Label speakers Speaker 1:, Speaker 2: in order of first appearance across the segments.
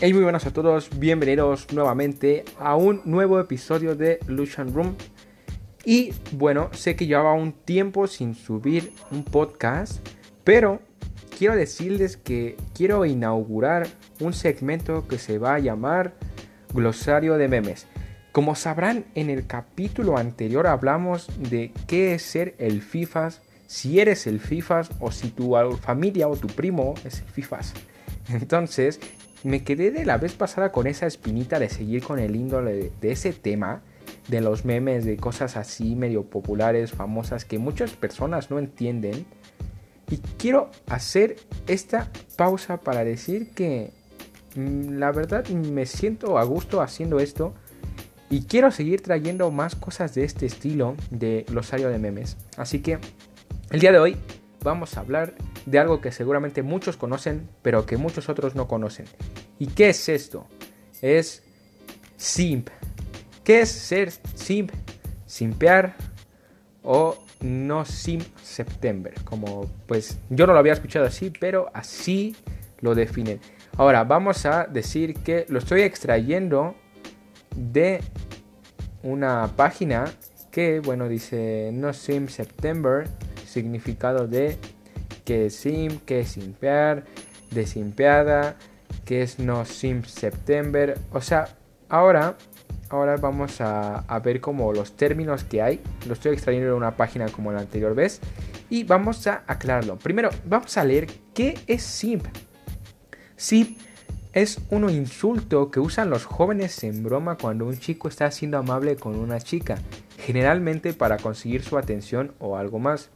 Speaker 1: Hey, muy buenas a todos, bienvenidos nuevamente a un nuevo episodio de Lucian Room. Y bueno, sé que llevaba un tiempo sin subir un podcast, pero quiero decirles que quiero inaugurar un segmento que se va a llamar Glosario de Memes. Como sabrán, en el capítulo anterior hablamos de qué es ser el FIFAs, si eres el FIFAs o si tu familia o tu primo es el FIFAs. Entonces, me quedé de la vez pasada con esa espinita de seguir con el índole de, ese tema, de los memes, de cosas así medio populares, famosas, que muchas personas no entienden. Y quiero hacer esta pausa para decir que mm, la verdad me siento a gusto haciendo esto. Y quiero seguir trayendo más cosas de este estilo de glosario de memes. Así que el día de hoy vamos a hablar de algo que seguramente muchos conocen, pero que muchos otros no conocen. ¿Y qué es esto? Es simp. ¿Qué es ser simp? Simpear o no simp September. Como pues yo no lo había escuchado así, pero así lo definen. Ahora vamos a decir que lo estoy extrayendo de una página que, bueno, dice no simp September, significado de que es sim, que es simpear, de simpeada, que es no sim September. O sea, ahora, ahora vamos a, ver como los términos que hay. Lo estoy extrayendo de una página como la anterior vez. Y vamos a aclararlo. Primero, vamos a leer qué es simp. Simp es un insulto que usan los jóvenes en broma cuando un chico está siendo amable con una chica, generalmente para conseguir su atención o algo más.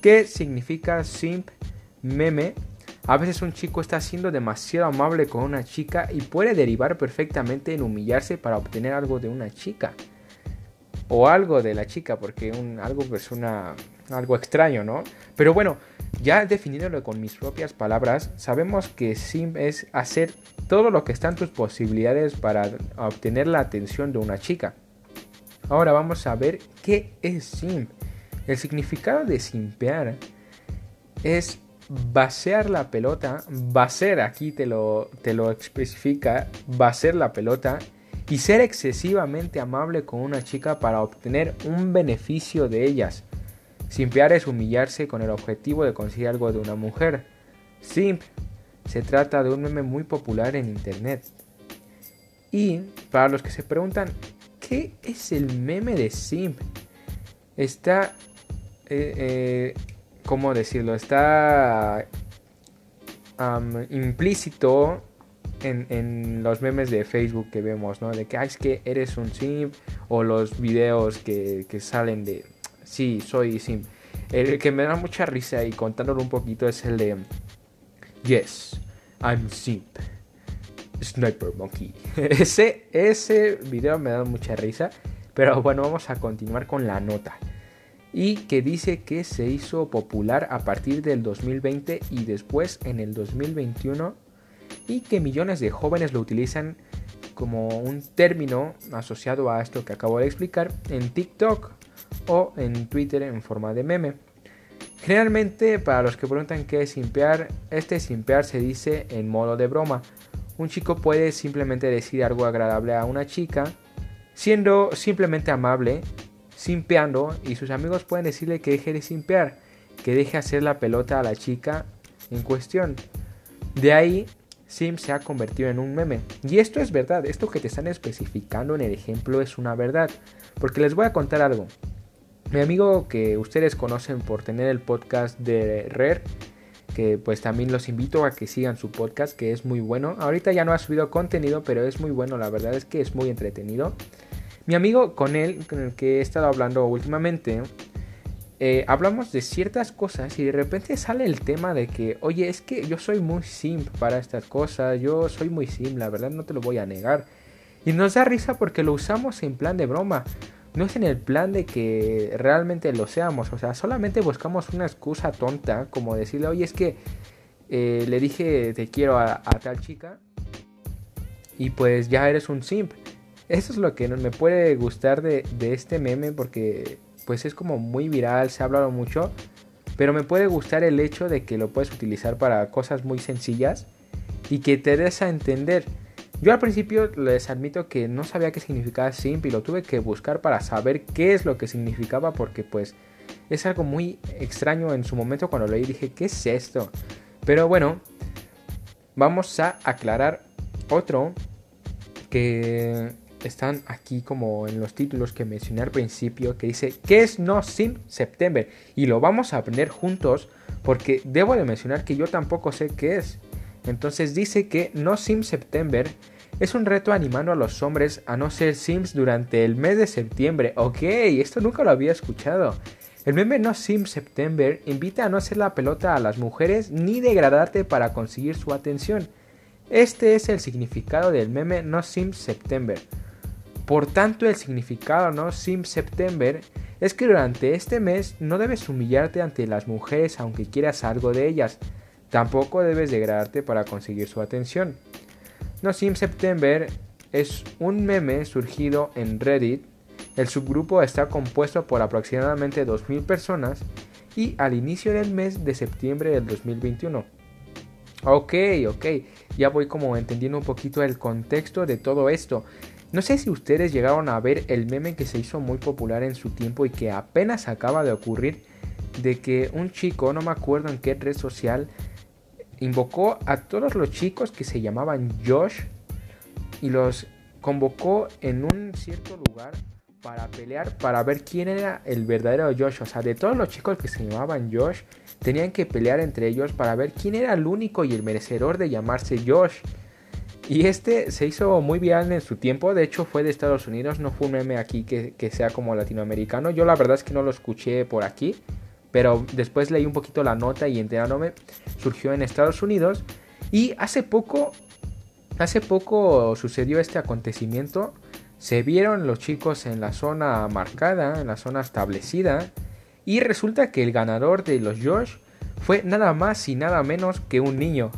Speaker 1: ¿Qué significa simp meme? A veces un chico está siendo demasiado amable con una chica y puede derivar perfectamente en humillarse para obtener algo de una chica. O algo de la chica, porque un, algo una, algo extraño, ¿no? Pero bueno, ya definiéndolo con mis propias palabras, sabemos que simp es hacer todo lo que está en tus posibilidades para obtener la atención de una chica. Ahora vamos a ver qué es simp. El significado de simpear es vaciar la pelota, vaciar aquí te lo, te lo especifica, vaciar la pelota y ser excesivamente amable con una chica para obtener un beneficio de ellas. Simpear es humillarse con el objetivo de conseguir algo de una mujer. Simp se trata de un meme muy popular en internet. Y para los que se preguntan, ¿qué es el meme de Simp? Está eh, eh, ¿cómo decirlo? Está implícito en, los memes de Facebook que vemos, ¿no? De que es que eres un simp o los videos que, salen de sí, soy simp. El que me da mucha risa y contándolo un poquito es el de Yes, I'm simp. Sniper Monkey. ese, ese video me da mucha risa. Pero bueno, vamos a continuar con la nota y que dice que se hizo popular a partir del 2020 y después en el 2021 y que millones de jóvenes lo utilizan como un término asociado a esto que acabo de explicar en TikTok o en Twitter en forma de meme. Generalmente, para los que preguntan qué es simpear, este simpear se dice en modo de broma. Un chico puede simplemente decir algo agradable a una chica, siendo simplemente amable simpeando y sus amigos pueden decirle que deje de simpear, que deje hacer la pelota a la chica en cuestión. De ahí, Sim se ha convertido en un meme. Y esto es verdad, esto que te están especificando en el ejemplo es una verdad. Porque les voy a contar algo. Mi amigo que ustedes conocen por tener el podcast de Rare, que pues también los invito a que sigan su podcast, que es muy bueno. Ahorita ya no ha subido contenido, pero es muy bueno, la verdad es que es muy entretenido. Mi amigo con él, con el que he estado hablando últimamente, eh, hablamos de ciertas cosas y de repente sale el tema de que, oye, es que yo soy muy simp para estas cosas, yo soy muy simp, la verdad no te lo voy a negar. Y nos da risa porque lo usamos en plan de broma, no es en el plan de que realmente lo seamos, o sea, solamente buscamos una excusa tonta como decirle, oye, es que eh, le dije te quiero a, a tal chica y pues ya eres un simp. Eso es lo que me puede gustar de, este meme porque pues es como muy viral, se ha hablado mucho, pero me puede gustar el hecho de que lo puedes utilizar para cosas muy sencillas y que te des a entender. Yo al principio les admito que no sabía qué significaba simp y lo tuve que buscar para saber qué es lo que significaba porque pues es algo muy extraño en su momento cuando leí dije, ¿qué es esto? Pero bueno, vamos a aclarar otro que están aquí como en los títulos que mencioné al principio que dice ¿qué es No Sim September? Y lo vamos a aprender juntos porque debo de mencionar que yo tampoco sé qué es. Entonces dice que No Sim September es un reto animando a los hombres a no ser Sims durante el mes de septiembre. Ok, esto nunca lo había escuchado. El meme No Sim September invita a no hacer la pelota a las mujeres ni degradarte para conseguir su atención. Este es el significado del meme No Sim September. Por tanto, el significado No Sim September es que durante este mes no debes humillarte ante las mujeres aunque quieras algo de ellas. Tampoco debes degradarte para conseguir su atención. No Sim September es un meme surgido en Reddit. El subgrupo está compuesto por aproximadamente 2.000 personas y al inicio del mes de septiembre del 2021. Ok, ok, ya voy como entendiendo un poquito el contexto de todo esto. No sé si ustedes llegaron a ver el meme que se hizo muy popular en su tiempo y que apenas acaba de ocurrir de que un chico, no me acuerdo en qué red social, invocó a todos los chicos que se llamaban Josh y los convocó en un cierto lugar para pelear para ver quién era el verdadero Josh. O sea, de todos los chicos que se llamaban Josh, tenían que pelear entre ellos para ver quién era el único y el merecedor de llamarse Josh. Y este se hizo muy bien en su tiempo, de hecho fue de Estados Unidos, no fue un meme aquí que, que sea como latinoamericano. Yo la verdad es que no lo escuché por aquí, pero después leí un poquito la nota y enterándome, surgió en Estados Unidos. Y hace poco, hace poco sucedió este acontecimiento. Se vieron los chicos en la zona marcada, en la zona establecida. Y resulta que el ganador de los Josh fue nada más y nada menos que un niño.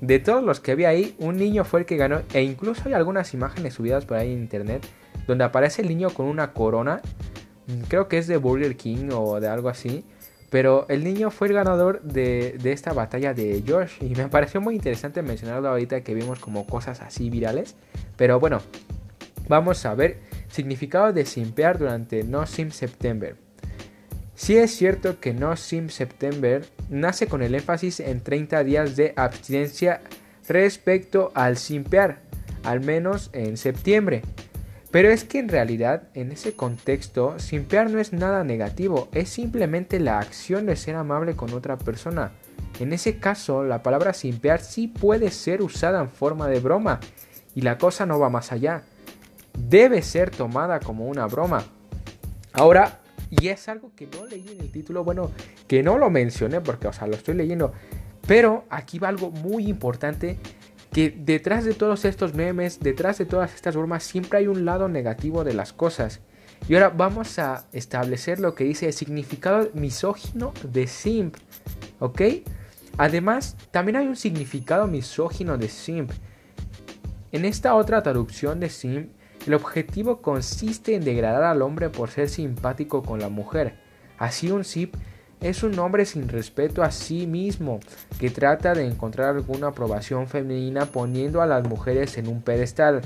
Speaker 1: De todos los que había ahí, un niño fue el que ganó. E incluso hay algunas imágenes subidas por ahí en internet donde aparece el niño con una corona. Mm, creo que es de Burger King o de algo así. Pero el niño fue el ganador de, de, esta batalla de Josh. Y me pareció muy interesante mencionarlo ahorita que vimos como cosas así virales. Pero bueno, vamos a ver significado de simpear durante No Sim September. Si es cierto que No Sim September nace con el énfasis en 30 días de abstinencia respecto al simpear, al menos en septiembre. Pero es que en realidad, en ese contexto, simpear no es nada negativo, es simplemente la acción de ser amable con otra persona. En ese caso, la palabra simpear sí puede ser usada en forma de broma, y la cosa no va más allá. Debe ser tomada como una broma. Ahora, y es algo que no leí en el título, bueno, que no lo mencioné porque, o sea, lo estoy leyendo. Pero aquí va algo muy importante, que detrás de todos estos memes, detrás de todas estas bromas, siempre hay un lado negativo de las cosas. Y ahora vamos a establecer lo que dice el significado misógino de simp, ¿ok? Además, también hay un significado misógino de simp. En esta otra traducción de simp el objetivo consiste en degradar al hombre por ser simpático con la mujer. Así un simp es un hombre sin respeto a sí mismo, que trata de encontrar alguna aprobación femenina poniendo a las mujeres en un pedestal.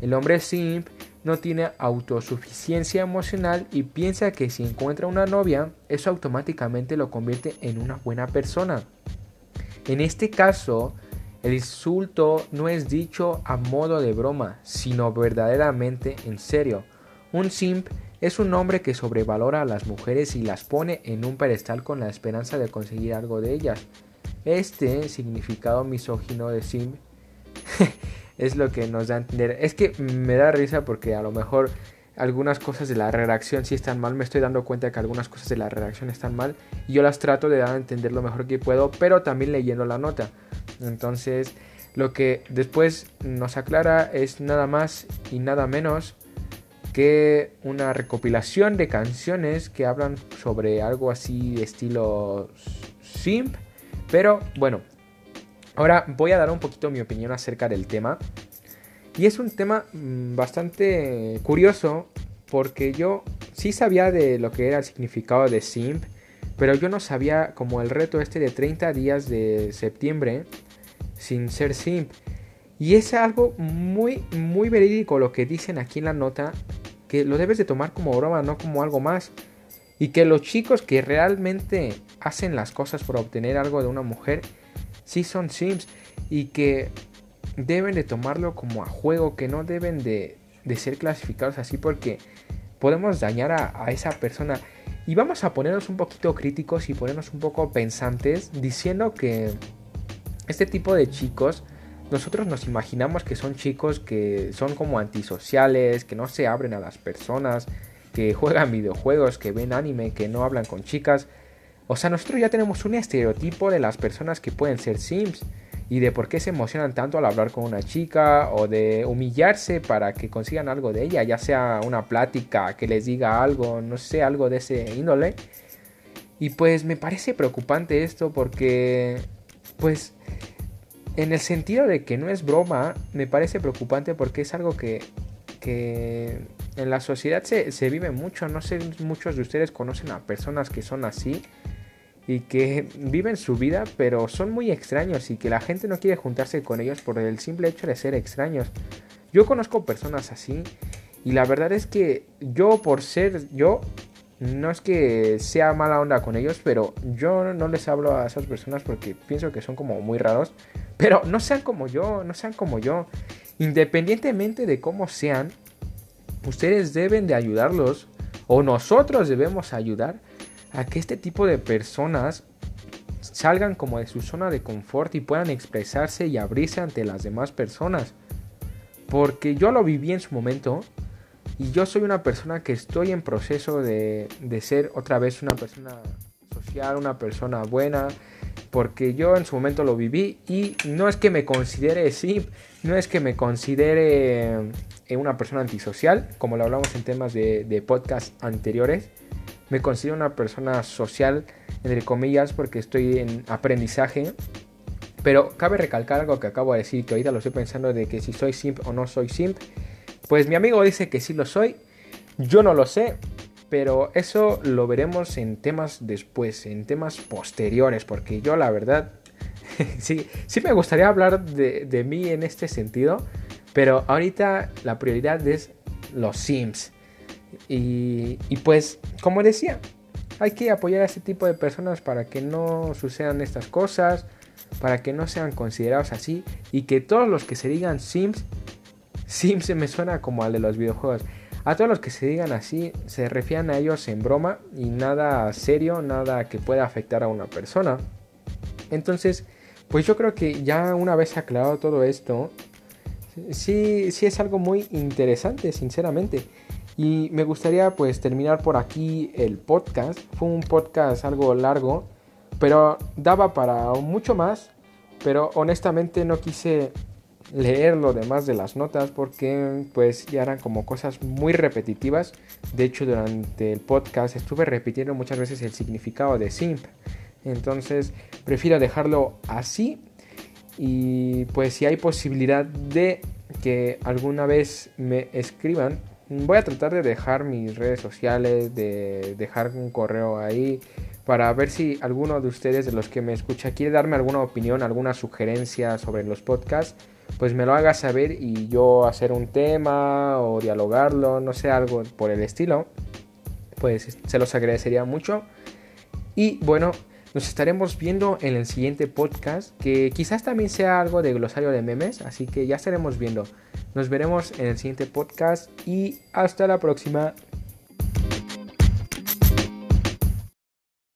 Speaker 1: El hombre simp no tiene autosuficiencia emocional y piensa que si encuentra una novia, eso automáticamente lo convierte en una buena persona. En este caso, el insulto no es dicho a modo de broma, sino verdaderamente en serio. Un simp es un hombre que sobrevalora a las mujeres y las pone en un pedestal con la esperanza de conseguir algo de ellas. Este significado misógino de simp es lo que nos da a entender. Es que me da risa porque a lo mejor algunas cosas de la redacción sí están mal. Me estoy dando cuenta que algunas cosas de la redacción están mal. Y yo las trato de dar a entender lo mejor que puedo, pero también leyendo la nota. Entonces, lo que después nos aclara es nada más y nada menos que una recopilación de canciones que hablan sobre algo así de estilo simp. Pero bueno, ahora voy a dar un poquito mi opinión acerca del tema. Y es un tema mm, bastante curioso porque yo sí sabía de lo que era el significado de simp, pero yo no sabía como el reto este de 30 días de septiembre sin ser simp. Y es algo muy, muy verídico lo que dicen aquí en la nota, que lo debes de tomar como broma, no como algo más. Y que los chicos que realmente hacen las cosas por obtener algo de una mujer, sí son sims. Y que deben de tomarlo como a juego, que no deben de, ser clasificados así porque podemos dañar a, a esa persona. Y vamos a ponernos un poquito críticos y ponernos un poco pensantes diciendo que este tipo de chicos nosotros nos imaginamos que son chicos que son como antisociales, que no se abren a las personas, que juegan videojuegos, que ven anime, que no hablan con chicas. O sea, nosotros ya tenemos un estereotipo de las personas que pueden ser sims y de por qué se emocionan tanto al hablar con una chica o de humillarse para que consigan algo de ella, ya sea una plática, que les diga algo, no sé, algo de ese índole. Y pues me parece preocupante esto porque, pues, en el sentido de que no es broma, me parece preocupante porque es algo que, que en la sociedad se, se vive mucho. No sé, muchos de ustedes conocen a personas que son así y que viven su vida, pero son muy extraños y que la gente no quiere juntarse con ellos por el simple hecho de ser extraños. Yo conozco personas así y la verdad es que yo por ser yo, no es que sea mala onda con ellos, pero yo no les hablo a esas personas porque pienso que son como muy raros. Pero no sean como yo, no sean como yo. Independientemente de cómo sean, ustedes deben de ayudarlos o nosotros debemos ayudar a que este tipo de personas salgan como de su zona de confort y puedan expresarse y abrirse ante las demás personas. Porque yo lo viví en su momento y yo soy una persona que estoy en proceso de, de ser otra vez una persona social, una persona buena, porque yo en su momento lo viví y no es que me considere simp, no es que me considere eh, una persona antisocial, como lo hablamos en temas de, de podcast anteriores, me considero una persona social, entre comillas, porque estoy en aprendizaje. Pero cabe recalcar algo que acabo de decir, que ahorita lo estoy pensando de que si soy simp o no soy simp. Pues mi amigo dice que sí lo soy. Yo no lo sé. Pero eso lo veremos en temas después, en temas posteriores. Porque yo la verdad, sí, sí me gustaría hablar de, de mí en este sentido. Pero ahorita la prioridad es los sims. Y, pues, como decía, hay que apoyar a este tipo de personas para que no sucedan estas cosas, para que no sean considerados así y que todos los que se digan Sims, Sims se me suena como al de los videojuegos. A todos los que se digan así, se refieran a ellos en broma y nada serio, nada que pueda afectar a una persona. Entonces, pues yo creo que ya una vez aclarado todo esto, sí, sí es algo muy interesante, sinceramente. Y me gustaría pues terminar por aquí el podcast. Fue un podcast algo largo, pero daba para mucho más. Pero honestamente no quise leer lo demás de las notas porque pues ya eran como cosas muy repetitivas. De hecho durante el podcast estuve repitiendo muchas veces el significado de simp. Entonces prefiero dejarlo así. Y pues si hay posibilidad de que alguna vez me escriban Voy a tratar de dejar mis redes sociales, de dejar un correo ahí para ver si alguno de ustedes, de los que me escucha, quiere darme alguna opinión, alguna sugerencia sobre los podcasts, pues me lo haga saber y yo hacer un tema o dialogarlo, no sé, algo por el estilo, pues se los agradecería mucho. Y bueno, nos estaremos viendo en el siguiente podcast, que quizás también sea algo de glosario de memes, así que ya estaremos viendo. Nos veremos en el siguiente podcast y hasta la próxima.